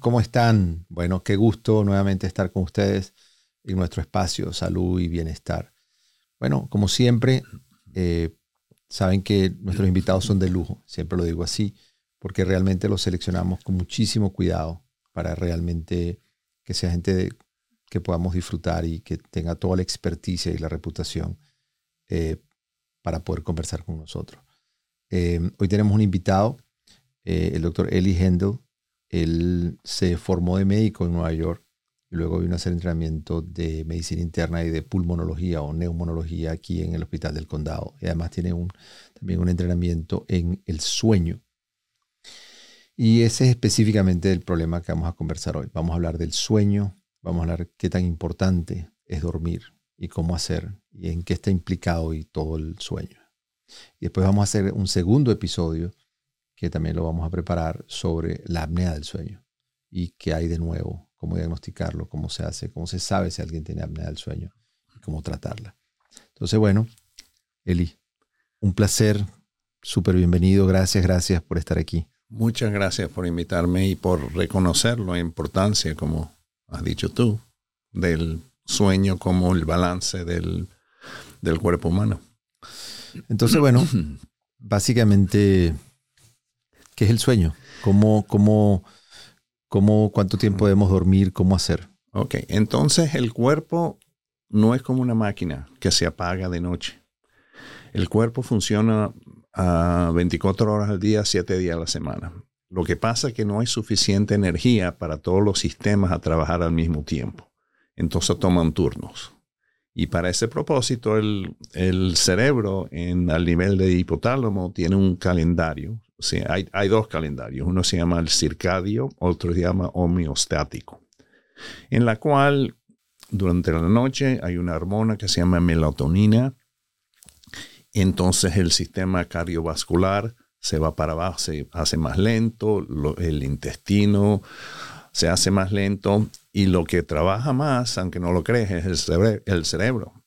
¿cómo están? Bueno, qué gusto nuevamente estar con ustedes en nuestro espacio Salud y Bienestar. Bueno, como siempre, eh, saben que nuestros invitados son de lujo, siempre lo digo así, porque realmente los seleccionamos con muchísimo cuidado para realmente que sea gente que podamos disfrutar y que tenga toda la experticia y la reputación eh, para poder conversar con nosotros. Eh, hoy tenemos un invitado, el doctor Eli Hendel. Él se formó de médico en Nueva York y luego vino a hacer entrenamiento de medicina interna y de pulmonología o neumonología aquí en el Hospital del Condado. Y además tiene un, también un entrenamiento en el sueño. Y ese es específicamente el problema que vamos a conversar hoy. Vamos a hablar del sueño, vamos a hablar qué tan importante es dormir y cómo hacer y en qué está implicado y todo el sueño. Y después vamos a hacer un segundo episodio que también lo vamos a preparar sobre la apnea del sueño y qué hay de nuevo, cómo diagnosticarlo, cómo se hace, cómo se sabe si alguien tiene apnea del sueño y cómo tratarla. Entonces, bueno, Eli, un placer, súper bienvenido, gracias, gracias por estar aquí. Muchas gracias por invitarme y por reconocer la importancia, como has dicho tú, del sueño como el balance del, del cuerpo humano. Entonces, bueno, básicamente ¿Qué es el sueño? ¿Cómo, cómo, cómo, cuánto tiempo debemos dormir? ¿Cómo hacer? Ok, entonces el cuerpo no es como una máquina que se apaga de noche. El cuerpo funciona a 24 horas al día, 7 días a la semana. Lo que pasa es que no hay suficiente energía para todos los sistemas a trabajar al mismo tiempo. Entonces toman turnos. Y para ese propósito, el, el cerebro en, al nivel de hipotálamo tiene un calendario Sí, hay, hay, dos calendarios. Uno se llama el circadio, otro se llama homeostático, en la cual durante la noche hay una hormona que se llama melatonina. Entonces el sistema cardiovascular se va para abajo, se hace más lento, el intestino se hace más lento y lo que trabaja más, aunque no lo crees, es el, el cerebro.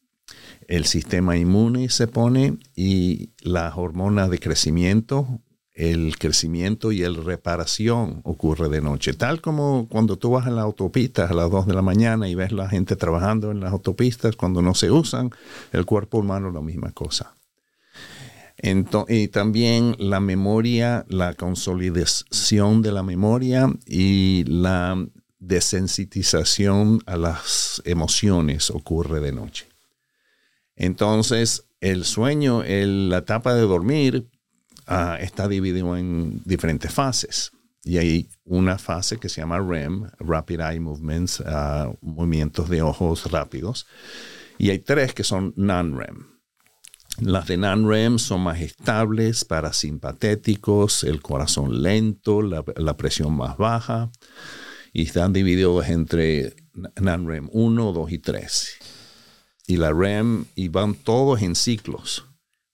El sistema inmune se pone y las hormonas de crecimiento el crecimiento y el reparación ocurre de noche. Tal como cuando tú vas en la autopista a las 2 de la mañana y ves la gente trabajando en las autopistas cuando no se usan, el cuerpo humano es la misma cosa. y también la memoria, la consolidación de la memoria y la desensitización a las emociones ocurre de noche. Entonces, el sueño, la etapa de dormir, Ah, está dividido en diferentes fases. Y hay una fase que se llama REM, Rapid Eye Movements, ah, movimientos de ojos rápidos. Y hay tres que son non-REM. Las de non-REM son más estables, parasimpatéticos, el corazón lento, la, presión más baja. Y están divididos entre non-REM 1, 2 y 3. Y la REM, y van todos en ciclos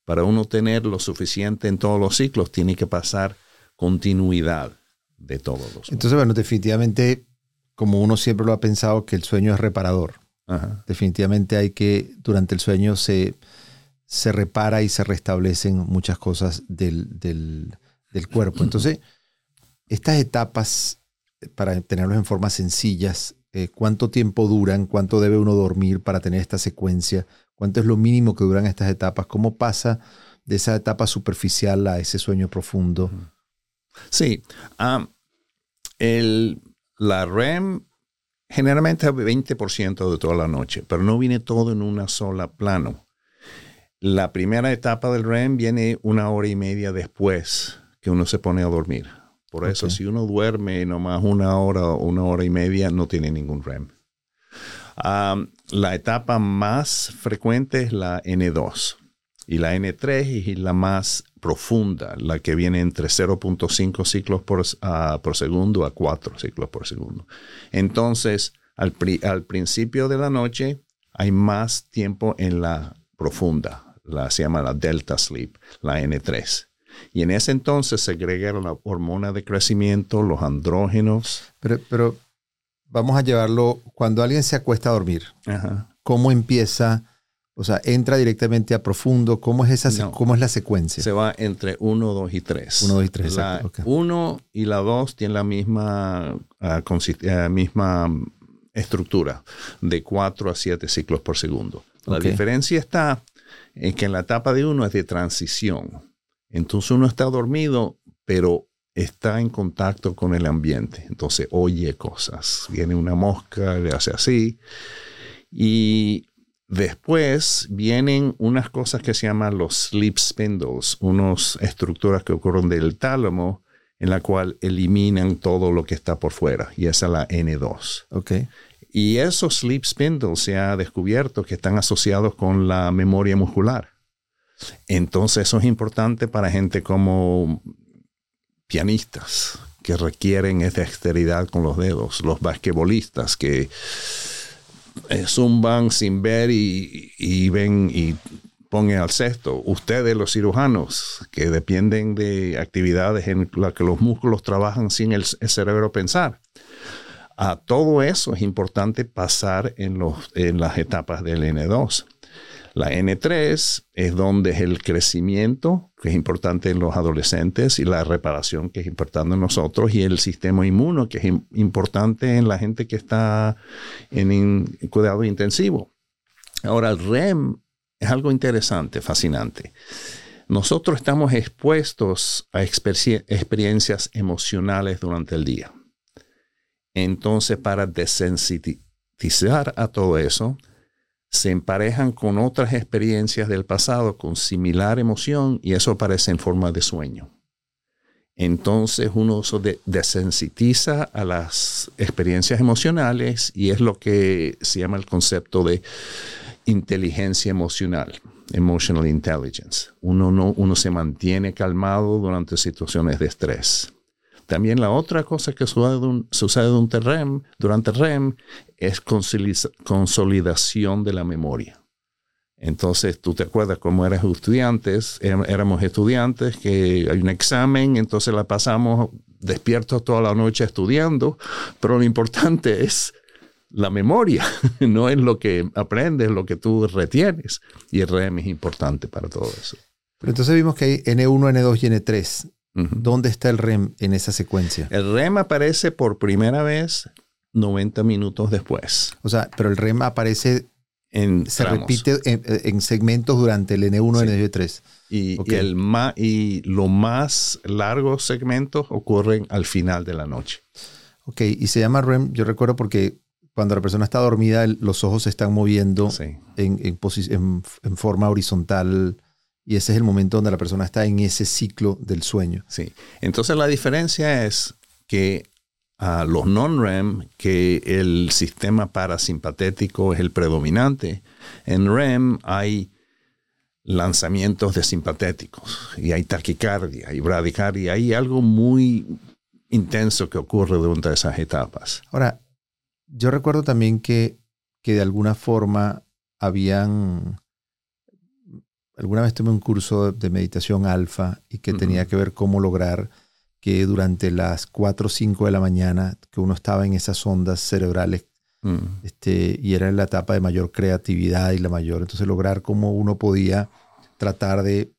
para uno tener lo suficiente en todos los ciclos, tiene que pasar continuidad de todos los. Entonces, bueno, definitivamente, como uno siempre lo ha pensado, que el sueño es reparador. Definitivamente hay que, durante el sueño se, se repara y se restablecen muchas cosas del, del, del cuerpo. Entonces, estas etapas, para tenerlos en formas sencillas, eh, ¿cuánto tiempo duran? ¿Cuánto debe uno dormir para tener esta secuencia? ¿Cuánto es lo mínimo que duran estas etapas? ¿Cómo pasa de esa etapa superficial a ese sueño profundo? Sí. el, la REM generalmente es 20% de toda la noche, pero no viene todo en una sola plano. La primera etapa del REM viene una hora y media después que uno se pone a dormir. Por eso, si uno duerme nomás una hora o una hora y media, no tiene ningún REM la etapa más frecuente es la N2 y la N3 es la más profunda, la que viene entre 0.5 ciclos ah, por, segundo a 4 ciclos por segundo. Entonces, al, al, principio de la noche hay más tiempo en la profunda, la, se llama la delta sleep, la N3. Y en ese entonces se agrega la hormona de crecimiento, los andrógenos. Pero vamos a llevarlo, cuando alguien se acuesta a dormir, ¿cómo empieza O sea, entra directamente a profundo. ¿Cómo es, esa, No. ¿cómo es la secuencia? Se va entre 1, 2 y 3. 1, 2 y 3, La exacto. ok. 1 y la 2 tienen la misma, ah, misma mm, estructura, de 4 a 7 ciclos por segundo. La diferencia está en que en la etapa de 1 es de transición. Entonces uno está dormido, pero está en contacto con el ambiente. Entonces oye cosas. Viene una mosca, le hace así. Y después vienen unas cosas que se llaman los sleep spindles, unas estructuras que ocurren del tálamo en la cual eliminan todo lo que está por fuera. Y esa es la N2. Ok. Y esos sleep spindles se ha descubierto que están asociados con la memoria muscular. Entonces eso es importante para gente como pianistas que requieren esa dexteridad con los dedos, los basquetbolistas que eh, zumban sin ver y, y ven y ponen al cesto. Ustedes los cirujanos que dependen de actividades en las que los músculos trabajan sin el, cerebro pensar. A todo eso es importante pasar en las etapas del N2. La N3 es donde es el crecimiento, que es importante en los adolescentes, y la reparación, que es importante en nosotros, y el sistema inmuno, que es im- importante en la gente que está en cuidado intensivo. Ahora, el REM es algo interesante, fascinante. Nosotros estamos expuestos a experiencias emocionales durante el día. Entonces, para desensitizar a todo eso, se emparejan con otras experiencias del pasado con similar emoción y eso aparece en forma de sueño. Entonces uno se de- desensitiza a las experiencias emocionales y es lo que se llama el concepto de inteligencia emocional, emotional intelligence. Uno, no, uno se mantiene calmado durante situaciones de estrés. También la otra cosa que sucede, durante REM, durante REM es consolidación de la memoria. Entonces, tú te acuerdas cómo eras estudiantes, Éram- éramos estudiantes, que hay un examen, entonces la pasamos despiertos toda la noche estudiando, pero lo importante es la memoria, no es lo que aprendes, lo que tú retienes. Y el REM es importante para todo eso. Entonces vimos que hay N1, N2 y N3. ¿Dónde está el REM en esa secuencia? El REM aparece por primera vez 90 minutos después. O sea, pero el REM aparece, En se tramos. repite en, en segmentos durante el N1, Sí. N2 y N3. Y, y el ma- y los más largos segmentos ocurren al final de la noche. Ok, y se llama REM, yo recuerdo porque cuando la persona está dormida, el- los ojos se están moviendo Sí. en- en forma horizontal y ese es el momento donde la persona está en ese ciclo del sueño. Sí. Entonces la diferencia es que a los non-REM, que el sistema parasimpatético es el predominante, en REM hay lanzamientos de simpatéticos y hay taquicardia y bradicardia. Hay algo muy intenso que ocurre durante esas etapas. Ahora, yo recuerdo también que, que de alguna forma habían... Alguna vez tomé un curso de meditación alfa y que Ujú. tenía que ver cómo lograr que durante las 4 o 5 de la mañana, que uno estaba en esas ondas cerebrales Mm. este, y era en la etapa de mayor creatividad y la mayor. Entonces, lograr cómo uno podía tratar de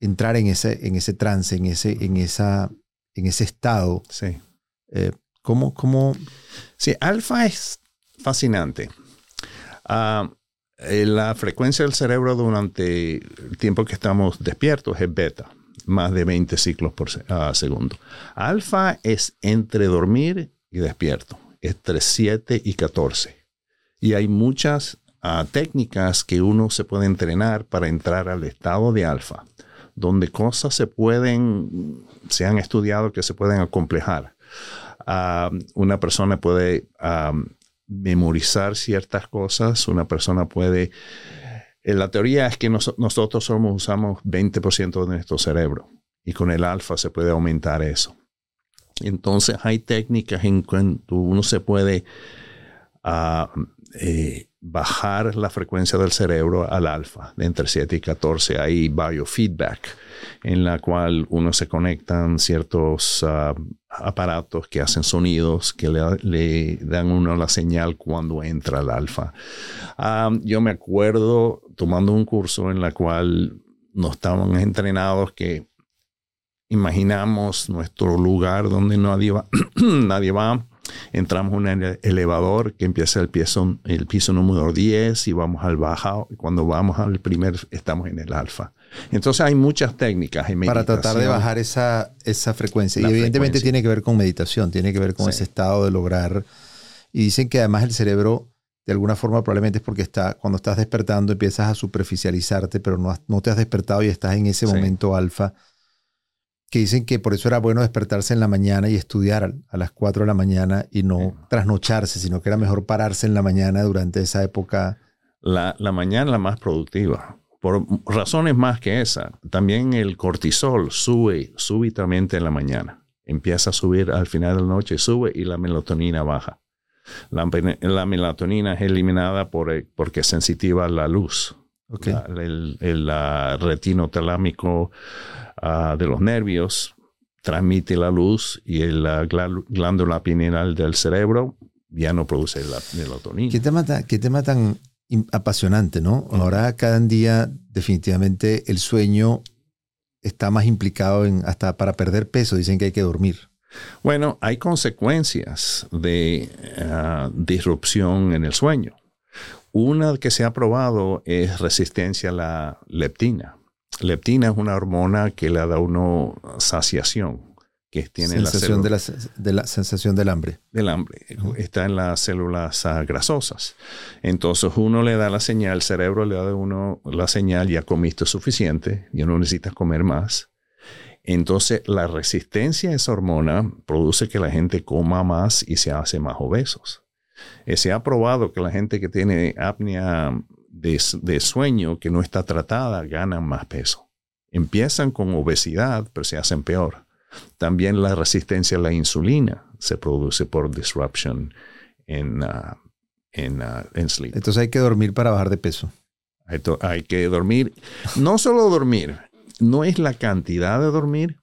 entrar en ese, en ese trance, en ese, en esa, en ese estado. Sí. Eh, ¿cómo, cómo, Sí, alfa es fascinante. Eh, la frecuencia del cerebro durante el tiempo que estamos despiertos es beta, más de 20 ciclos por ah, segundo. Alfa es entre dormir y despierto, entre 7 y 14. Y hay muchas ah, técnicas que uno se puede entrenar para entrar al estado de alfa, donde cosas se pueden, se han estudiado que se pueden acomplejar. Ah, una persona puede memorizar ciertas cosas, una persona puede... eh, La teoría es que nos- nosotros somos, usamos 20% de nuestro cerebro y con el alfa se puede aumentar eso. Entonces hay técnicas en cuanto uno se puede ah, eh, bajar la frecuencia del cerebro al alfa, de entre 7 y 14. Hay biofeedback, en la cual uno se conectan ciertos ah, aparatos que hacen sonidos, que le, dan uno la señal cuando entra al alfa. Ah, yo me acuerdo tomando un curso en la cual nos estaban entrenados que imaginamos nuestro lugar donde nadie va, nadie va entramos en un elevador que empieza el piso, el piso número 10 y vamos al bajo. Y cuando vamos al primer, estamos en el alfa. Entonces hay muchas técnicas. Para tratar de bajar esa, esa frecuencia. y evidentemente tiene que ver con meditación, tiene que ver con ese estado de lograr. Y dicen que además el cerebro, de alguna forma, probablemente es porque está, cuando estás despertando empiezas a superficializarte, pero no, no te has despertado y estás en ese momento alfa que dicen que por eso era bueno despertarse en la mañana y estudiar a las 4 de la mañana y no trasnocharse, sino que era mejor pararse en la mañana durante esa época. La, la mañana la más productiva, por razones más que esa. También el cortisol sube súbitamente en la mañana. Empieza a subir al final de la noche, sube y la melatonina baja. La, la melatonina es eliminada por, porque es sensitiva a la luz. El, el, retinotalámico Ah, de los nervios transmite la luz y la glándula pineal del cerebro ya no produce la melatonina. ¿Qué tema tan, qué tema tan apasionante, ¿no? Ahora cada día definitivamente el sueño está más implicado en hasta para perder peso, dicen que hay que dormir. Bueno, hay consecuencias de ah, disrupción en el sueño. Una que se ha probado es resistencia a la leptina. Leptina es una hormona que le da a uno saciación, que tiene sensación la, de la, sensación del hambre. Del hambre. Está en las células ah, grasosas. Entonces uno le da la señal, el cerebro le da a uno la señal, ya comiste suficiente, ya no necesitas comer más. Entonces la resistencia a esa hormona produce que la gente coma más y se hace más obesos. Eh, se ha probado que la gente que tiene apnea de, sueño que no está tratada ganan más peso. Empiezan con obesidad, pero se hacen peor. También la resistencia a la insulina se produce por disruption en, uh, en, uh, en sleep. Entonces hay que dormir para bajar de peso. Hay, hay que dormir. No solo dormir, no es la cantidad de dormir,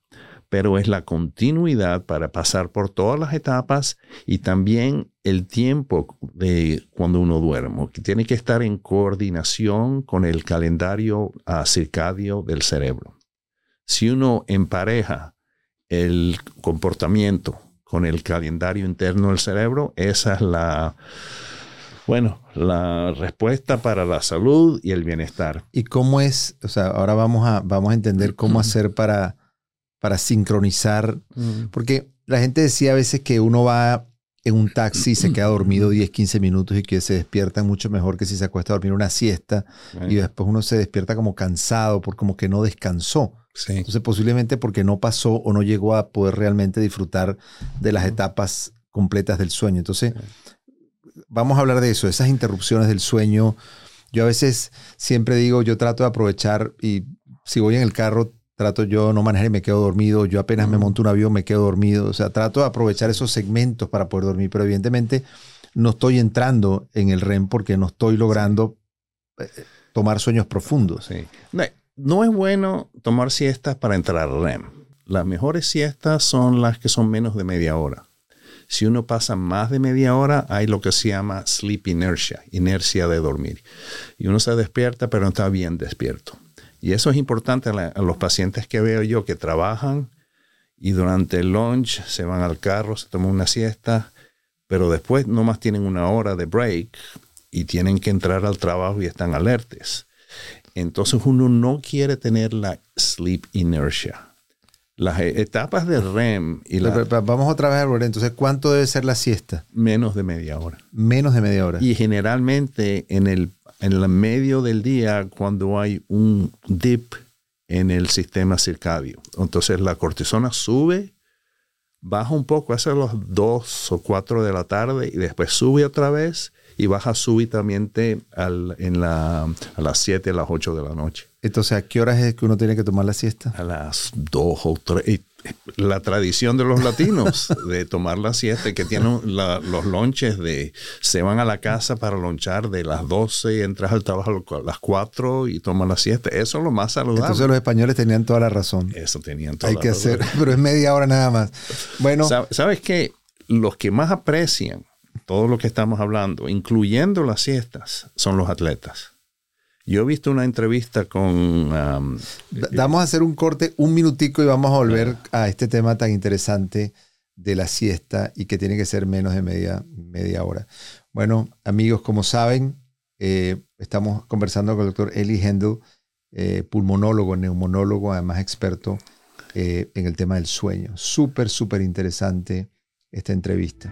pero es la continuidad para pasar por todas las etapas y también el tiempo de cuando uno duerme, que tiene que estar en coordinación con el calendario circadio del cerebro. Si uno empareja el comportamiento con el calendario interno del cerebro, esa es la, bueno, la respuesta para la salud y el bienestar. ¿Y cómo es? O sea, ahora vamos a, vamos a entender cómo hacer para para sincronizar. Porque la gente decía a veces que uno va en un taxi y se queda dormido 10, 15 minutos y que se despierta mucho mejor que si se acuesta a dormir una siesta y después uno se despierta como cansado por como que no descansó. Entonces posiblemente porque no pasó o no llegó a poder realmente disfrutar de las etapas completas del sueño. Entonces vamos a hablar de eso, esas interrupciones del sueño. Yo a veces siempre digo, yo trato de aprovechar y si voy en el carro trato yo no manejar y me quedo dormido, yo apenas me monto un avión me quedo dormido, o sea, trato de aprovechar esos segmentos para poder dormir, pero evidentemente no estoy entrando en el REM porque no estoy logrando eh, tomar sueños profundos. No, es bueno tomar siestas para entrar al REM. Las mejores siestas son las que son menos de media hora. Si uno pasa más de media hora, hay lo que se llama sleep inertia, inercia de dormir. Y uno se despierta, pero no está bien despierto. Y eso es importante a, los pacientes que veo yo que trabajan y durante el lunch se van al carro, se toman una siesta, pero después nomás tienen una hora de break y tienen que entrar al trabajo y están alertes. Entonces uno no quiere tener la sleep inertia. Las e, etapas de REM y la, Vamos otra vez a Entonces, ¿cuánto debe ser la siesta? Menos de media hora. Menos de media hora. Y generalmente en el en el medio del día cuando hay un dip en el sistema circadio. Entonces la cortisona sube, baja un poco hacia los 2 o 4 de la tarde y después sube otra vez y baja súbitamente al, en la, a las 7, a las 8 de la noche. Entonces, ¿a qué horas es que uno tiene que tomar la siesta? A las 2 o 3. La tradición de los latinos de tomar la siesta, que tienen los lonches de, se van a la casa para lonchar de las 12 y entras al trabajo a las 4 y toman la siesta. Eso es lo más saludable. Entonces los españoles tenían toda la razón. Eso tenían toda Hay que hacer, pero es media hora nada más. Bueno. ¿Sabes qué? Los que más aprecian todo lo que estamos hablando, incluyendo las siestas, son los atletas. Yo he visto una entrevista con... Um, vamos a hacer un corte, un minutico y vamos a volver a este tema tan interesante de la siesta y que tiene que ser menos de media, media hora. Bueno, amigos, como saben, eh, estamos conversando con el doctor Eli Hendel, eh, pulmonólogo, neumonólogo, además experto eh, en el tema del sueño. Súper, súper interesante esta entrevista.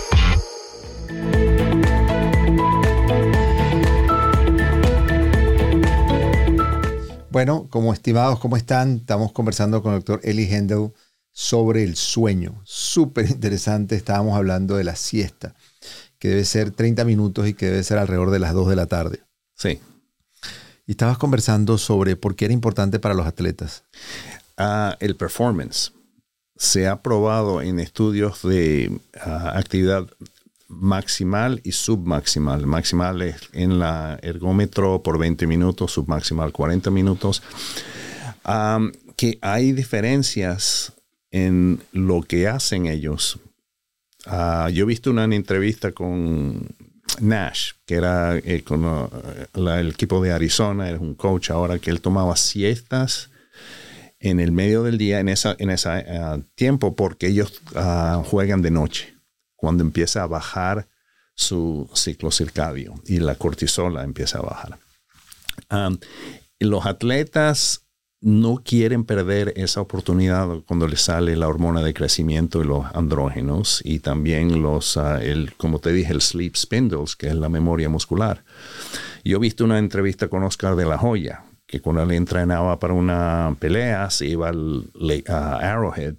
Bueno, como estimados, ¿cómo están? Estamos conversando con el doctor Eli Hendel sobre el sueño. Súper interesante. Estábamos hablando de la siesta, que debe ser 30 minutos y que debe ser alrededor de las 2 de la tarde. Sí. Y estabas conversando sobre por qué era importante para los atletas. Ah, el performance. Se ha probado en estudios de ah, actividad maximal y submaximal. Maximal es en la ergómetro por 20 minutos, submaximal 40 minutos. que hay diferencias en lo que hacen ellos. Ah, yo he visto una entrevista con Nash, que era eh, con el equipo de Arizona, es un coach ahora que él tomaba siestas en el medio del día, en ese en esa, ah, tiempo, porque ellos ah, juegan de noche cuando empieza a bajar su ciclo circadio y la cortisola empieza a bajar. los atletas no quieren perder esa oportunidad cuando les sale la hormona de crecimiento y los andrógenos y también los, ah, el, como te dije, el sleep spindles, que es la memoria muscular. Yo he visto una entrevista con Oscar de la Hoya, que cuando él entrenaba para una pelea, se iba a Arrowhead,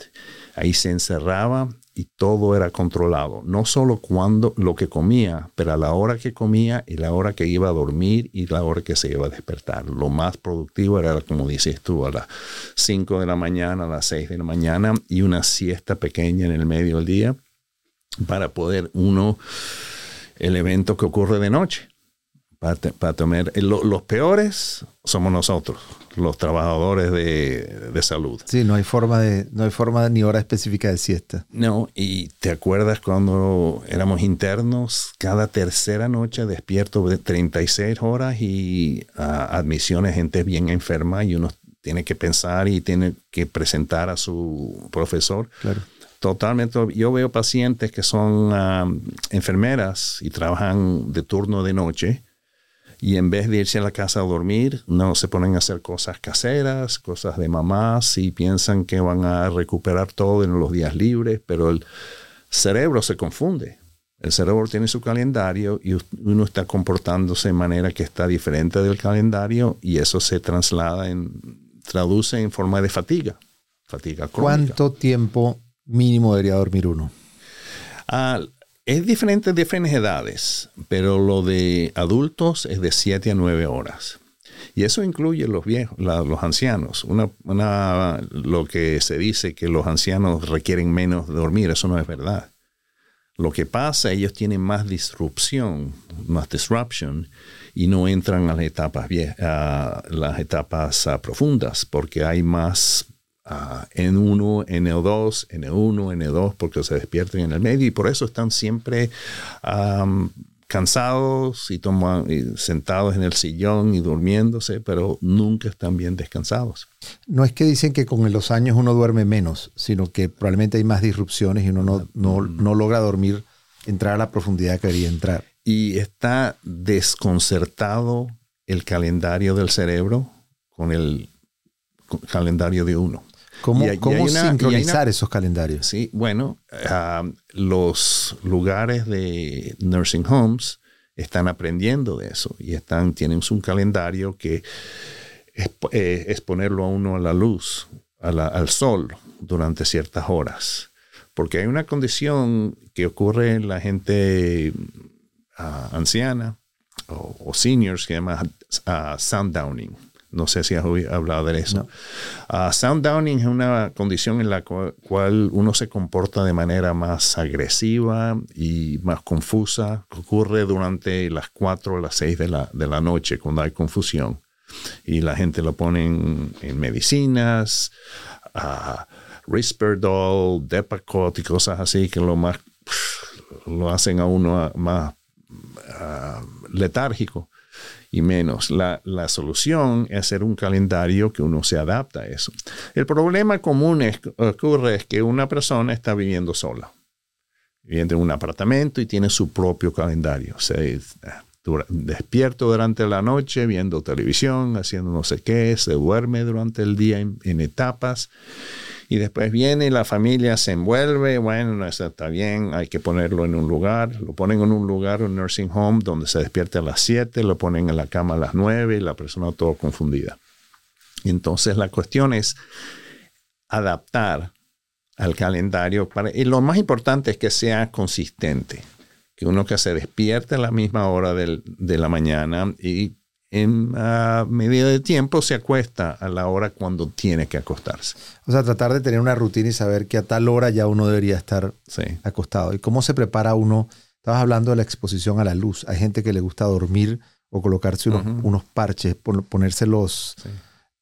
ahí se encerraba y todo era controlado. No solo cuando lo que comía, pero a la hora que comía y la hora que iba a dormir y la hora que se iba a despertar. Lo más productivo era, como dices tú, a las 5 de la mañana, a las 6 de la mañana y una siesta pequeña en el medio del día para poder uno, el evento que ocurre de noche para, tomar. Eh, los peores somos nosotros, los trabajadores de, salud. Sí, no hay forma de, no hay forma ni hora específica de siesta. No, y te acuerdas cuando éramos internos, cada tercera noche despierto de 36 horas y admisiones, gente bien enferma y uno tiene que pensar y tiene que presentar a su profesor. Claro. Totalmente. Yo veo pacientes que son enfermeras y trabajan de turno de noche y en vez de irse a la casa a dormir, no se ponen a hacer cosas caseras, cosas de mamás y piensan que van a recuperar todo en los días libres, pero el cerebro se confunde. El cerebro tiene su calendario y uno está comportándose de manera que está diferente del calendario y eso se traslada en, traduce en forma de fatiga, fatiga crónica. ¿Cuánto tiempo mínimo debería dormir uno? Ah, es diferente de diferentes edades, pero lo de adultos es de 7 a 9 horas. Y eso incluye los viejos, los ancianos. Una, lo que se dice que los ancianos requieren menos dormir, eso no es verdad. Lo que pasa, ellos tienen más disrupción, más disruption, y no entran a las etapas, a las etapas profundas, porque hay más N1, N2, N1, N2, porque se despiertan en el medio y por eso están siempre cansados y, toman, sentados en el sillón y durmiéndose, pero nunca están bien descansados. No es que dicen que con los años uno duerme menos, sino que probablemente hay más disrupciones y uno no, no, no logra dormir, entrar a la profundidad que debería entrar. Y está desconcertado el calendario del cerebro con el calendario de uno. ¿Cómo, sincronizar esos calendarios? Sí, bueno, ah, los lugares de nursing homes están aprendiendo de eso y están, tienen un calendario que es, eh, ponerlo a uno a la luz, al sol durante ciertas horas. Porque hay una condición que ocurre en la gente ah, anciana o, seniors que se llama uh, sundowning no sé si has hablado de eso. Ah, sound downing es una condición en la cual uno se comporta de manera más agresiva y más confusa. Ocurre durante las 4 o las 6 de la, de la noche cuando hay confusión. Y la gente lo pone en, medicinas, uh, Risperdal, Depakote y cosas así que lo más lo hacen a uno más ah, letárgico y menos. La, solución es hacer un calendario que uno se adapta a eso. El problema común ocurre es que una persona está viviendo sola. Vive en un apartamento y tiene su propio calendario. Despierto durante la noche viendo televisión, haciendo no sé qué, se duerme durante el día en etapas y después viene y la familia se envuelve, bueno, eso está bien, hay que ponerlo en un lugar, lo ponen en un lugar, un nursing home, donde se despierte a las 7, lo ponen en la cama a las 9 y la persona todo confundida. entonces la cuestión es adaptar al calendario para, y lo más importante es que sea consistente, que uno que se despierte a la misma hora de la mañana y en medida de tiempo se acuesta a la hora cuando tiene que acostarse. O sea, tratar de tener una rutina y saber que a tal hora ya uno debería estar acostado. ¿Y cómo se prepara uno? Estabas hablando de la exposición a la luz. Hay gente que le gusta dormir o colocarse unos, parches, ponérselos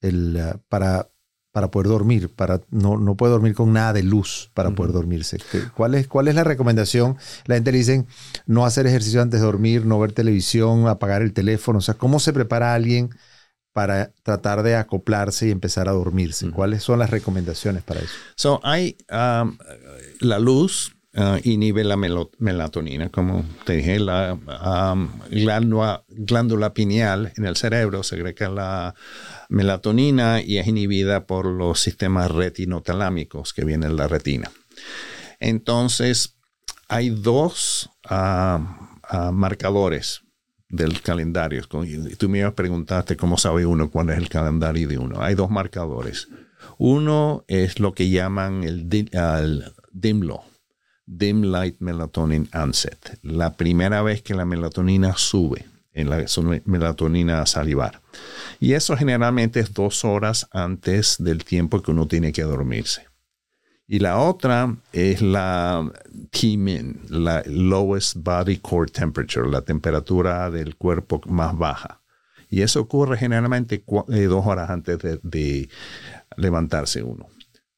el, uh, para para poder dormir, para no, no puede dormir con nada de luz para poder dormirse. ¿Cuál es, ¿Cuál es la recomendación? La gente le dice no hacer ejercicio antes de dormir, no ver televisión, apagar el teléfono. O sea, ¿cómo se prepara alguien para tratar de acoplarse y empezar a dormirse? ¿Cuáles son las recomendaciones para eso? So, hay um, la luz, Uh, inhibe la melatonina, como te dije, la um, glándula, glándula, pineal en el cerebro secreta la melatonina y es inhibida por los sistemas retinotalámicos que vienen en la retina. Entonces, hay dos uh, marcadores del calendario. Tú me preguntaste cómo sabe uno cuál es el calendario de uno. Hay dos marcadores. Uno es lo que llaman el, el DIMLO, Dim Light Melatonin Onset, la primera vez que la melatonina sube en la melatonina salivar. Y eso generalmente es dos horas antes del tiempo que uno tiene que dormirse. Y la otra es la T-min, la lowest body core temperature, la temperatura del cuerpo más baja. Y eso ocurre generalmente eh, dos horas antes de levantarse uno.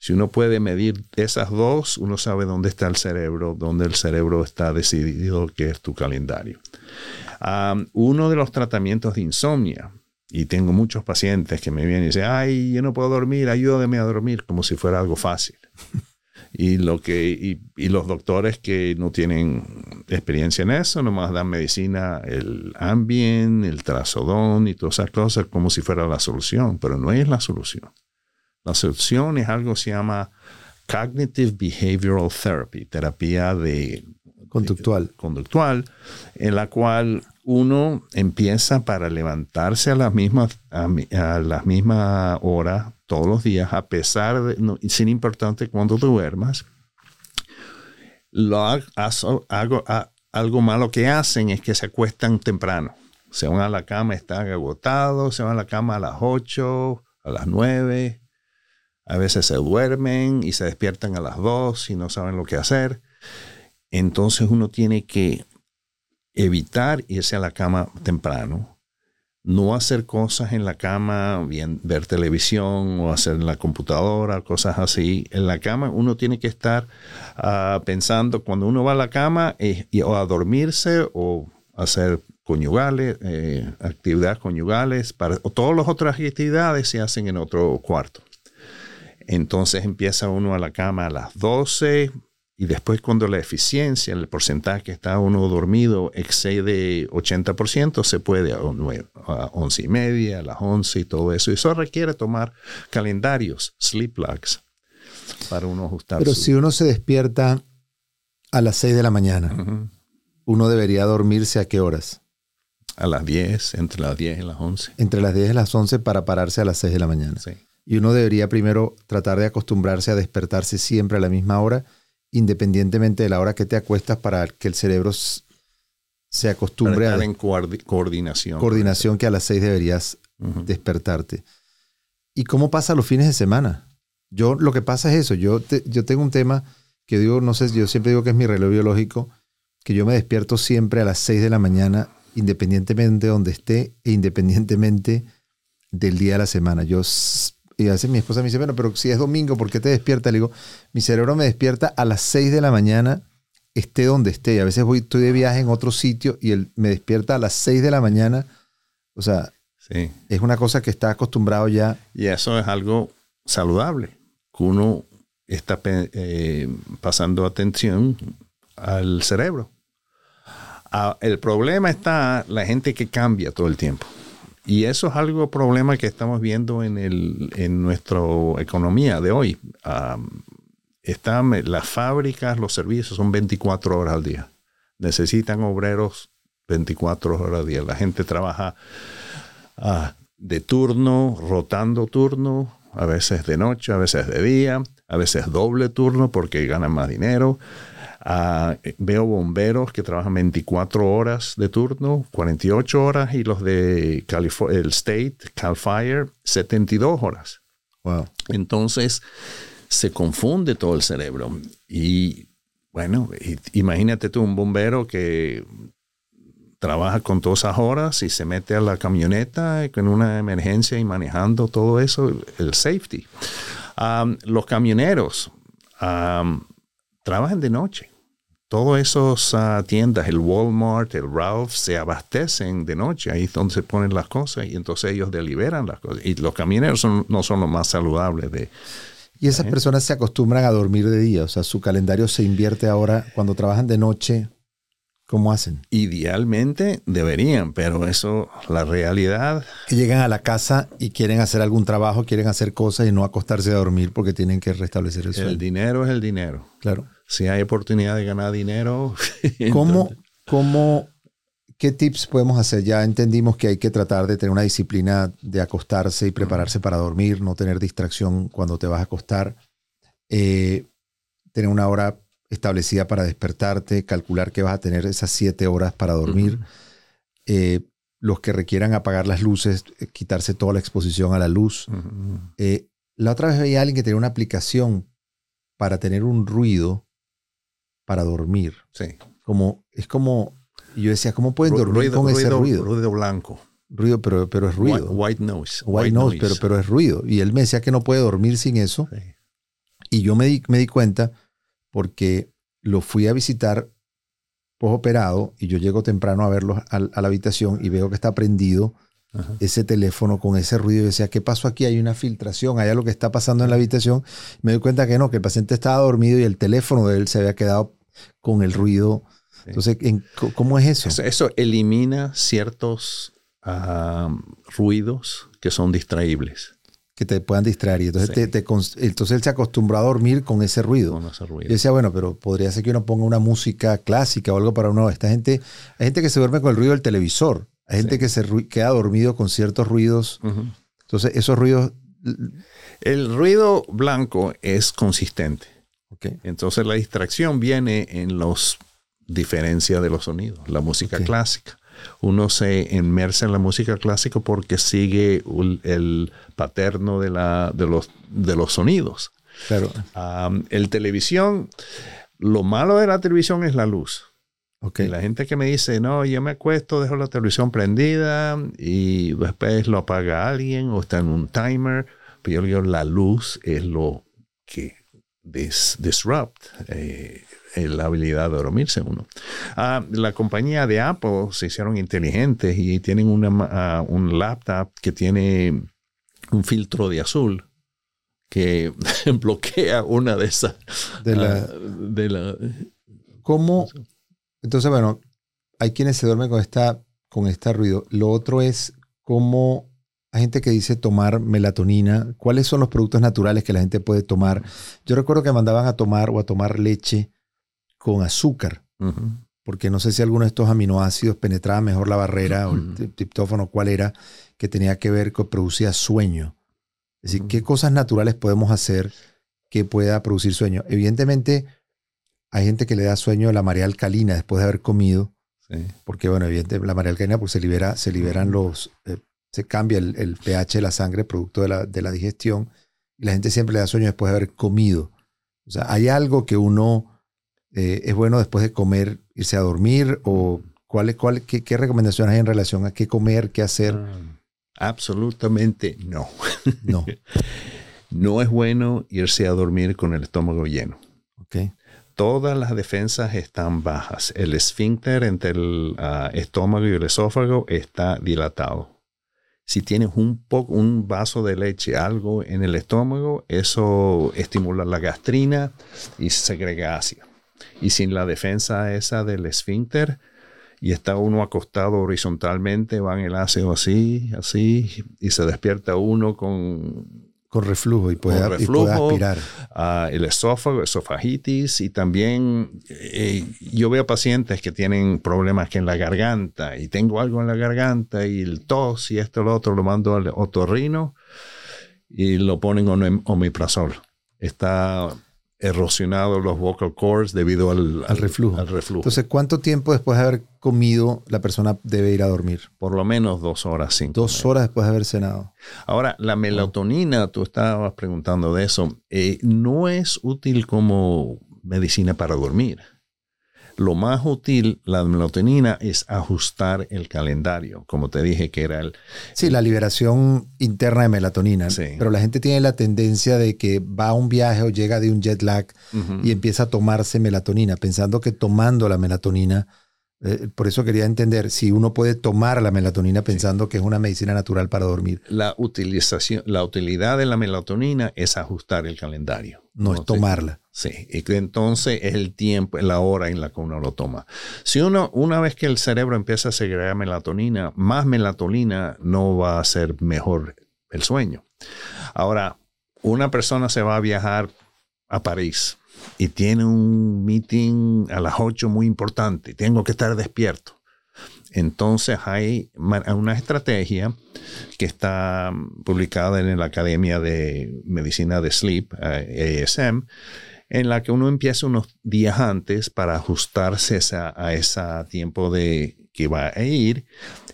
Si uno puede medir esas dos, uno sabe dónde está el cerebro, dónde el cerebro está decidido que es tu calendario. uno de los tratamientos de insomnia, y tengo muchos pacientes que me vienen y dicen, ay, yo no puedo dormir, ayúdame a dormir, como si fuera algo fácil. y, y, los doctores que no tienen experiencia en eso, nomás dan medicina, el Ambien, el Trazodón y todas esas cosas, como si fuera la solución, pero no es la solución. La solución es algo que se llama Cognitive Behavioral Therapy, terapia de conductual. conductual, en la cual uno empieza para levantarse a las mismas a, las mismas horas todos los días, a pesar de, sin importante cuando duermas. Lo hago, algo malo que hacen es que se acuestan temprano. Se van a la cama, están agotados, se van a la cama a las 8, a las 9, a veces se duermen y se despiertan a las dos y no saben lo que hacer. Entonces uno tiene que evitar irse a la cama temprano, no hacer cosas en la cama, bien, ver televisión o hacer en la computadora, cosas así. En la cama uno tiene que estar ah, pensando cuando uno va a la cama eh, o a dormirse o hacer conyugales, eh, actividades conyugales, para, o todas las otras actividades se hacen en otro cuarto. Entonces empieza uno a la cama a las 12 Y después cuando la eficiencia, el porcentaje que está uno dormido excede 80%, se puede a, 9, a 11 y media, a las 11 y todo eso. Y eso requiere tomar calendarios, sleep logs, para uno ajustar. Pero si uno se despierta a las 6 de la mañana, uno debería dormirse a qué horas? A las 10, entre las 10 y las 11. Entre las 10 y las 11 para pararse a las 6 de la mañana. Sí. Y uno debería primero tratar de acostumbrarse a despertarse siempre a la misma hora independientemente de la hora que te acuestas para que el cerebro se acostumbre a estar en coordinación. Coordinación que a las seis deberías despertarte. ¿Y cómo pasa los fines de semana? Yo lo que pasa es eso, yo, yo tengo un tema que digo, no sé, yo siempre digo que es mi reloj biológico, que yo me despierto siempre a las seis de la mañana, independientemente de donde esté e independientemente del día de la semana. Yo y a veces mi esposa me dice, bueno, pero si es domingo, ¿por qué te despierta? Le digo, mi cerebro me despierta a las 6 de la mañana, esté donde esté. A veces voy, estoy de viaje en otro sitio y él me despierta a las 6 de la mañana. O sea, sí. es una cosa que está acostumbrado ya. Y eso es algo saludable, que uno está eh, pasando atención al cerebro. Ah, el problema está la gente que cambia todo el tiempo. Y eso es algo problema que estamos viendo en, el, en nuestra economía de hoy. las fábricas, los servicios son 24 horas al día. Necesitan obreros 24 horas al día. La gente trabaja ah, de turno, rotando turno, a veces de noche, a veces de día, a veces doble turno porque ganan más dinero. Ah, veo bomberos que trabajan 24 horas de turno, 48 horas, y los de el State, Cal Fire, 72 horas. Wow. Entonces, se confunde todo el cerebro. Y bueno, imagínate tú un bombero que trabaja con todas esas horas y se mete a la camioneta con una emergencia y manejando todo eso, el safety. los camioneros trabajan de noche todas esas ah, tiendas, el Walmart, el Ralph, se abastecen de noche, ahí es donde se ponen las cosas y entonces ellos deliberan las cosas. Y los camioneros no son los más saludables de... Y esas personas se acostumbran a dormir de día, o sea, su calendario se invierte ahora cuando trabajan de noche. ¿Cómo hacen? Idealmente deberían, pero eso, la realidad... Que llegan a la casa y quieren hacer algún trabajo, quieren hacer cosas y no acostarse a dormir porque tienen que restablecer el sueño. El dinero es el dinero. Claro si hay oportunidad de ganar dinero. ¿Cómo, cómo, ¿Qué tips podemos hacer? Ya entendimos que hay que tratar de tener una disciplina de acostarse y prepararse para dormir, no tener distracción cuando te vas a acostar, eh, tener una hora establecida para despertarte, calcular que vas a tener esas siete horas para dormir. Eh, los que requieran apagar las luces, eh, quitarse toda la exposición a la luz. la otra vez veía a alguien que tenía una aplicación para tener un ruido para dormir. Sí. Como, es como, yo decía, ¿cómo pueden dormir con ese ruido? Ruido blanco. Ruido, pero, pero es ruido. White, noise. White, noise, Pero, pero es ruido. Y él me decía que no puede dormir sin eso. Y yo me di, me di cuenta porque lo fui a visitar operado y yo llego temprano a verlo a, la habitación y veo que está prendido ese teléfono con ese ruido. Y decía, ¿qué pasó aquí? Hay una filtración, hay algo que está pasando en la habitación. Me doy cuenta que no, que el paciente estaba dormido y el teléfono de él se había quedado con el ruido. Entonces, ¿cómo es eso? eso? elimina ciertos ruidos que son distraíbles. Que te puedan distraer. Y entonces, entonces él se acostumbró a dormir con ese ruido. Con ese ruido. Yo decía, bueno, pero podría ser que uno ponga una música clásica o algo para uno. Esta gente, hay gente que se duerme con el ruido del televisor. Hay gente que se queda dormido con ciertos ruidos. Entonces, esos ruidos... El ruido blanco es consistente. Okay. Entonces, la distracción viene en los diferencias de los sonidos, la música clásica. Uno se inmersa en la música clásica porque sigue el paterno de, la, de, los, de los sonidos. Claro. el televisión, lo malo de la televisión es la luz. Okay. La gente que me dice, no, yo me acuesto, dejo la televisión prendida y después lo apaga alguien o está en un timer. Pero pues yo digo, la luz es lo que disrupt eh, la habilidad de dormirse uno. Ah, la compañía de Apple se hicieron inteligentes y tienen una, ah, un laptop que tiene un filtro de azul que bloquea una de esas. De la, ah, de la, ¿Cómo? Entonces, bueno, hay quienes se duermen con, esta, con este ruido. Lo otro es cómo hay gente que dice tomar melatonina. ¿Cuáles son los productos naturales que la gente puede tomar? Yo recuerdo que mandaban a tomar o a tomar leche con azúcar, porque no sé si alguno de estos aminoácidos penetraba mejor la barrera o el triptófano, cuál era, que tenía que ver con producía sueño. Es decir, ¿qué cosas naturales podemos hacer que pueda producir sueño? Evidentemente, hay gente que le da sueño a la marea alcalina después de haber comido. Porque, bueno, evidentemente, la marea alcalina pues, se, libera, se liberan los, eh, se cambia el, pH de la sangre producto de la, de la, digestión y la gente siempre le da sueño después de haber comido. O sea, ¿hay algo que uno eh, es bueno después de comer, irse a dormir o cuál, cuál, qué, qué, recomendaciones hay en relación a qué comer, qué hacer? Ah, absolutamente no. No. no es bueno irse a dormir con el estómago lleno. Okay. Todas las defensas están bajas. El esfínter entre el ah, estómago y el esófago está dilatado si tienes un, poco, un vaso de leche, algo en el estómago, eso estimula la gastrina y segrega ácido. Y sin la defensa esa del esfínter, y está uno acostado horizontalmente, va el ácido así, así, y se despierta uno con con reflujo y puede, aspirar. El esófago, esofagitis y también eh, yo veo pacientes que tienen problemas que en la garganta y tengo algo en la garganta y el tos y esto lo otro lo mando al otorrino y lo ponen en omeprazol. Está erosionado los vocal cords debido al, reflujo. al, reflujo. Entonces, ¿cuánto tiempo después de haber comido la persona debe ir a dormir? Por lo menos dos horas, cinco. Dos horas después de haber cenado. Ahora, la melatonina, tú estabas preguntando de eso, eh, no es útil como medicina para dormir. Lo más útil, la melatonina, es ajustar el calendario, como te dije que era el... Sí, la liberación interna de melatonina. Pero la gente tiene la tendencia de que va a un viaje o llega de un jet lag y empieza a tomarse melatonina, pensando que tomando la melatonina eh, por eso quería entender si uno puede tomar la melatonina pensando que es una medicina natural para dormir. La utilización, la utilidad de la melatonina es ajustar el calendario. No es tomarla. Sí, y entonces es el tiempo, la hora en la que uno lo toma. Si uno, una vez que el cerebro empieza a segregar melatonina, más melatonina no va a hacer mejor el sueño. Ahora, una persona se va a viajar a París y tiene un meeting a las 8 muy importante, tengo que estar despierto. Entonces hay una estrategia que está publicada en la Academia de Medicina de Sleep, eh, ASM, en la que uno empieza unos días antes para ajustarse a ese tiempo de que va a ir.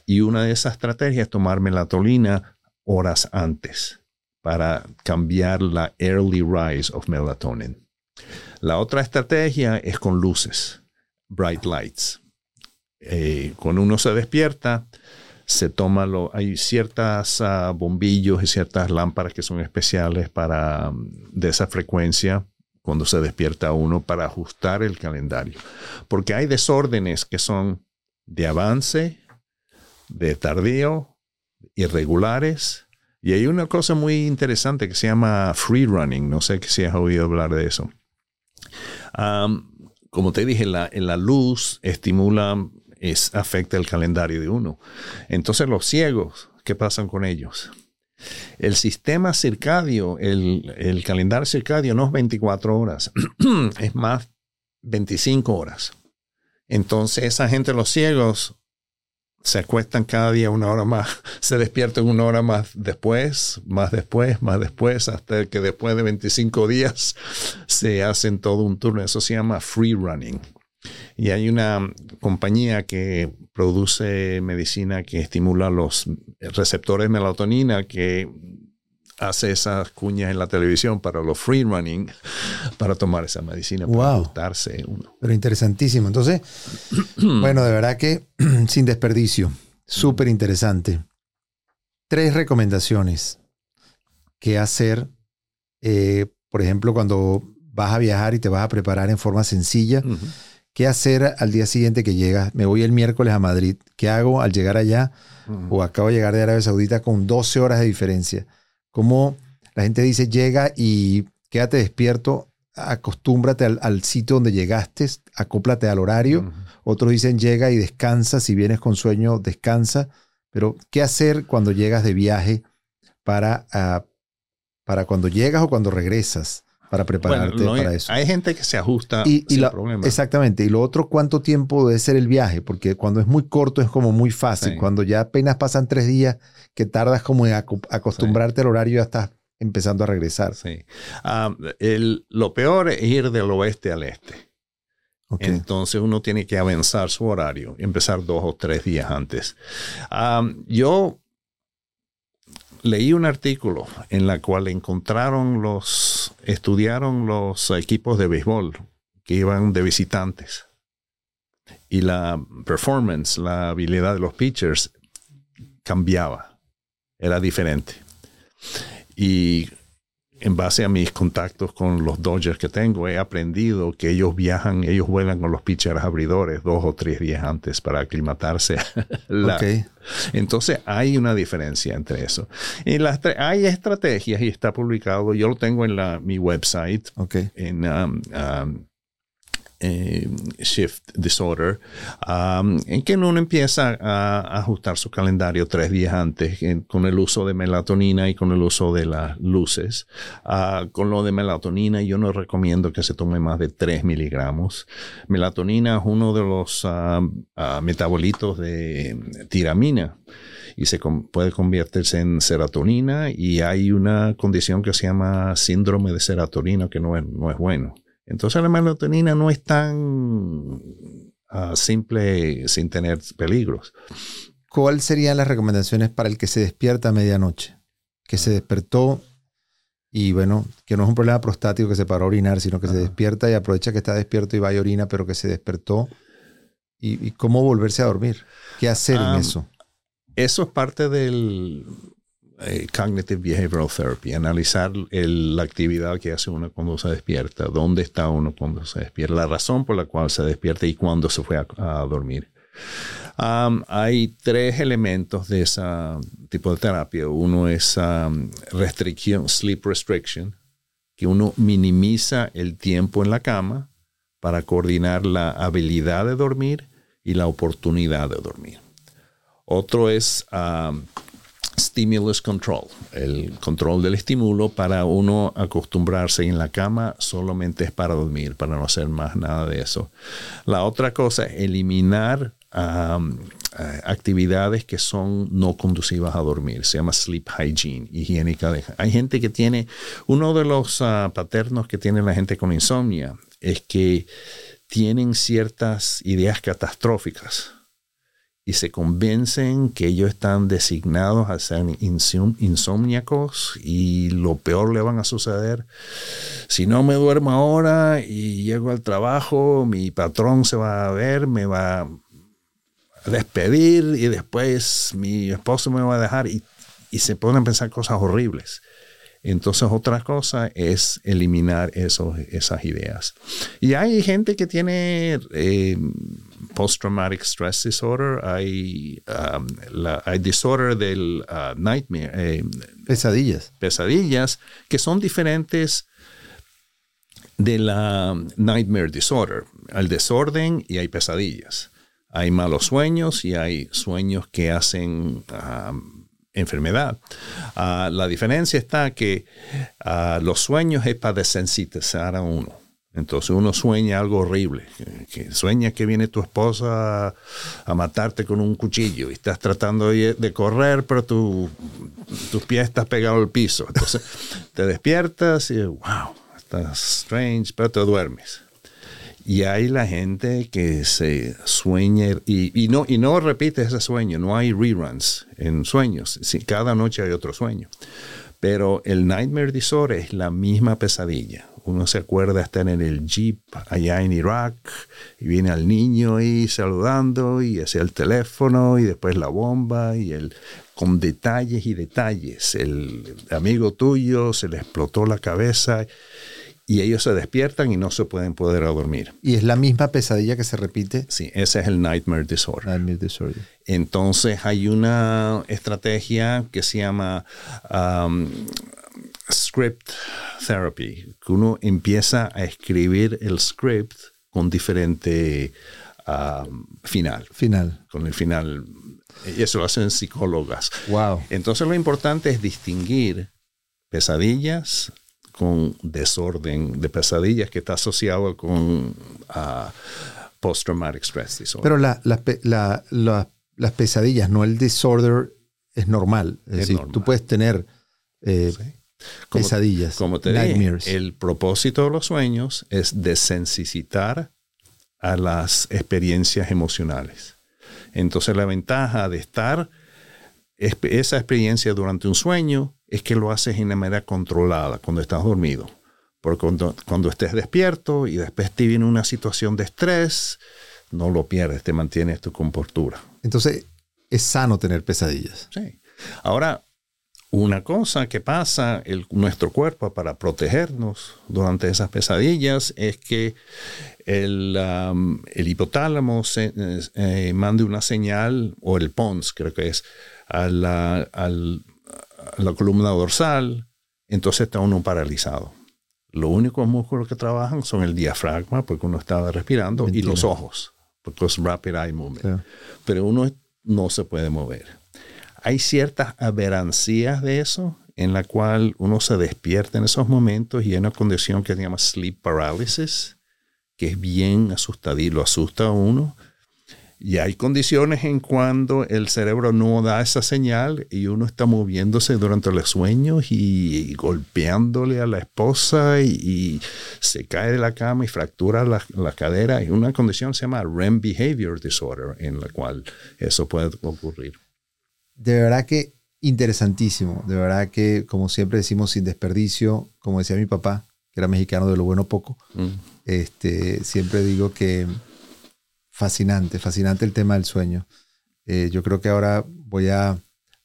Y una de esas estrategias es tomar melatonina horas antes para cambiar la early rise of melatonin. La otra estrategia es con luces, bright lights. Eh, cuando uno se despierta, se toma lo, hay ciertas ah, bombillos y ciertas lámparas que son especiales para mm, de esa frecuencia cuando se despierta uno para ajustar el calendario. Porque hay desórdenes que son de avance, de tardío, irregulares. Y hay una cosa muy interesante que se llama free running. No sé si has oído hablar de eso como te dije, la, la luz estimula, es, afecta el calendario de uno. Entonces los ciegos, ¿qué pasan con ellos? El sistema circadio, el, calendario circadio no es 24 horas, es más 25 horas. Entonces esa gente, los ciegos, se acuestan cada día una hora más, se despiertan una hora más después, más después, más después, hasta que después de 25 días se hacen todo un turno. Eso se llama free running. Y hay una compañía que produce medicina que estimula los receptores de melatonina que hace esas cuñas en la televisión para los free running, para tomar esa medicina, para uno. Pero interesantísimo. Entonces, bueno, de verdad que sin desperdicio, súper interesante. Tres recomendaciones que hacer, eh, por ejemplo, cuando vas a viajar y te vas a preparar en forma sencilla. ¿Qué hacer al día siguiente que llegas? Me voy el miércoles a Madrid. ¿Qué hago al llegar allá? O acabo de llegar de Arabia Saudita con 12 horas de diferencia cómo La gente dice llega y quédate despierto, acostúmbrate al, sitio donde llegaste, acóplate al horario. Otros dicen llega y descansa, si vienes con sueño, descansa. Pero, ¿qué hacer cuando llegas de viaje para, ah, para cuando llegas o cuando regresas? Para prepararte para eso. Hay gente que se ajusta y, sin problema. Exactamente. Y lo otro, ¿cuánto tiempo debe ser el viaje? Porque cuando es muy corto es como muy fácil. Cuando ya apenas pasan tres días, que tardas como en acostumbrarte al horario, ya estás empezando a regresar. Sí. Ah, lo peor es ir del oeste al este. Entonces uno tiene que avanzar su horario y empezar dos o tres días antes. Ah, yo leí un artículo en la cual encontraron los, estudiaron los equipos de béisbol que iban de visitantes y la performance, la habilidad de los pitchers cambiaba, era diferente. Y en base a mis contactos con los Dodgers que tengo, he aprendido que ellos viajan, ellos vuelan con los pitchers abridores dos o tres días antes para aclimatarse. Entonces hay una diferencia entre eso. Y las hay estrategias y está publicado, yo lo tengo en la, mi website, en um, um, eh, shift disorder, en que uno empieza a, ajustar su calendario tres días antes con el uso de melatonina y con el uso de las luces. Uh, con lo de melatonina, yo no recomiendo que se tome más de 3 miligramos. Melatonina es uno de los uh, uh, metabolitos de tiramina y se puede convertirse en serotonina y hay una condición que se llama síndrome de serotonina que no es, no es bueno. Entonces la melatonina no es tan ah, simple sin tener peligros. ¿Cuáles serían las recomendaciones para el que se despierta a medianoche? Que se despertó y bueno, que no es un problema prostático que se paró a orinar, sino que se despierta y aprovecha que está despierto y va a orina, pero que se despertó. ¿Y, cómo volverse a dormir? ¿Qué hacer en eso? Eso es parte del eh, cognitive Behavioral Therapy, analizar la actividad que hace uno cuando se despierta, dónde está uno cuando se despierta, la razón por la cual se despierta y cuándo se fue a, dormir. hay tres elementos de ese tipo de terapia. Uno es restricción, sleep restriction, que uno minimiza el tiempo en la cama para coordinar la habilidad de dormir y la oportunidad de dormir. Otro es stimulus control, el control del estímulo para uno acostumbrarse en la cama solamente es para dormir, para no hacer más nada de eso. La otra cosa es eliminar actividades que son no conducivas a dormir. Se llama sleep hygiene, higiénica. hay gente que tiene, uno de los ah, paternos que tiene la gente con insomnia es que tienen ciertas ideas catastróficas y se convencen que ellos están designados a ser insomniacos y lo peor le van a suceder. Si no me duermo ahora y llego al trabajo, mi patrón se va a ver, me va a despedir y después mi esposo me va a dejar y, se a pensar cosas horribles. Entonces otra cosa es eliminar esos, esas ideas. Y hay gente que tiene eh, post-traumatic stress disorder, hay, um, hay disorder del uh, nightmare. Eh, pesadillas. Pesadillas que son diferentes de la nightmare disorder. Hay desorden y hay pesadillas. Hay malos sueños y hay sueños que hacen um, enfermedad. Ah, la diferencia está que ah, los sueños es para desensitizar a uno. Entonces uno sueña algo horrible, que sueña que viene tu esposa a, matarte con un cuchillo y estás tratando de, correr, pero tu, tus pies estás pegado al piso. Entonces te despiertas y wow, estás strange, pero te duermes. Y hay la gente que se sueña y, no, y no repite ese sueño, no hay reruns en sueños. cada noche hay otro sueño. Pero el Nightmare Disorder es la misma pesadilla. Uno se acuerda estar en el jeep allá en Irak y viene al niño ahí saludando y hacia el teléfono y después la bomba y el con detalles y detalles. El amigo tuyo se le explotó la cabeza y ellos se despiertan y no se pueden poder dormir. ¿Y es la misma pesadilla que se repite? Sí, ese es el Nightmare Disorder. Entonces hay una estrategia que se llama um, script therapy, que uno empieza a escribir el script con diferente um, final. Final. Con el final. Y eso lo hacen psicólogas. Wow. Entonces lo importante es distinguir pesadillas con desorden de pesadillas que está asociado con uh, post-traumatic stress disorder. Pero la, la, la, las pesadillas, no el disorder, es normal. Es, decir, tú puedes tener eh, pesadillas, como te nightmares. el propósito de los sueños es desensitar a las experiencias emocionales. Entonces la ventaja de estar esa experiencia durante un sueño es que lo haces una manera controlada cuando estás dormido. Porque cuando, cuando estés despierto y después te viene una situación de estrés, no lo pierdes, te mantienes tu compostura. Entonces, es sano tener pesadillas. Sí. Ahora, una cosa que pasa en nuestro cuerpo para protegernos durante esas pesadillas es que el, um, el hipotálamo se, eh, mande una señal, o el PONS creo que es, a la, a la columna dorsal, entonces está uno paralizado. Los únicos músculos que trabajan son el diafragma, porque uno está respirando, y los ojos, porque es rapid eye movement. Pero uno no se puede mover. Hay ciertas aberrancias de eso en la cual uno se despierta en esos momentos y hay una condición que se llama sleep paralysis, que es bien asustador, lo asusta a uno y hay condiciones en cuando el cerebro no da esa señal y uno está moviéndose durante los sueños y, golpeándole a la esposa y, se cae de la cama y fractura la, la cadera. Hay una condición que se llama REM Behavior Disorder en la cual eso puede ocurrir. De verdad que interesantísimo. De verdad que, como siempre decimos, sin desperdicio, como decía mi papá, que era mexicano de lo bueno poco, mm. este, siempre digo que fascinante, fascinante el tema del sueño. Eh, yo creo que ahora voy a,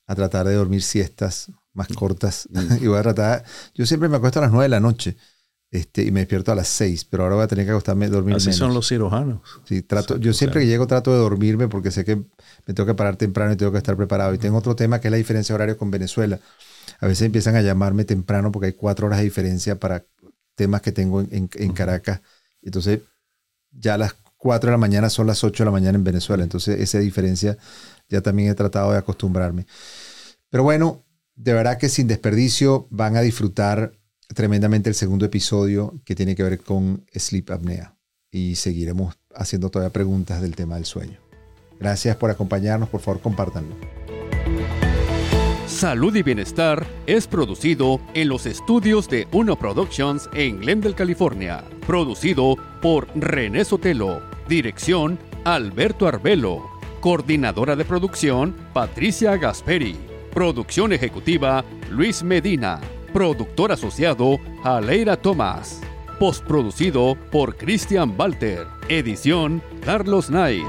tratar de dormir siestas más mm. cortas mm. y voy a tratar, yo siempre me acuesto a las 9 de la noche este, y me despierto a las 6, pero ahora voy a tener que acostarme dormir Así son los cirujanos. Sí, trato, yo siempre que llego trato de dormirme porque sé que me tengo que parar temprano y tengo que estar preparado. Y tengo otro tema que es la diferencia horaria con Venezuela. A veces empiezan a llamarme temprano porque hay cuatro horas de diferencia para temas que tengo en, en Caracas. Entonces, ya a las 4 de la mañana son las 8 de la mañana en Venezuela. Entonces, esa diferencia ya también he tratado de acostumbrarme. Pero bueno, de verdad que sin desperdicio van a disfrutar tremendamente el segundo episodio que tiene que ver con sleep apnea. Y seguiremos haciendo todavía preguntas del tema del sueño. Gracias por acompañarnos. Por favor, compártanlo. Salud y Bienestar es producido en los estudios de Uno Productions en Glendale, California. Producido por René Sotelo Dirección, Alberto Arbelo. Coordinadora de producción, Patricia Gasperi. Producción ejecutiva, Luis Medina. Productor asociado, Aleira Tomás. Postproducido por Christian Walter. Edición, Carlos Knight.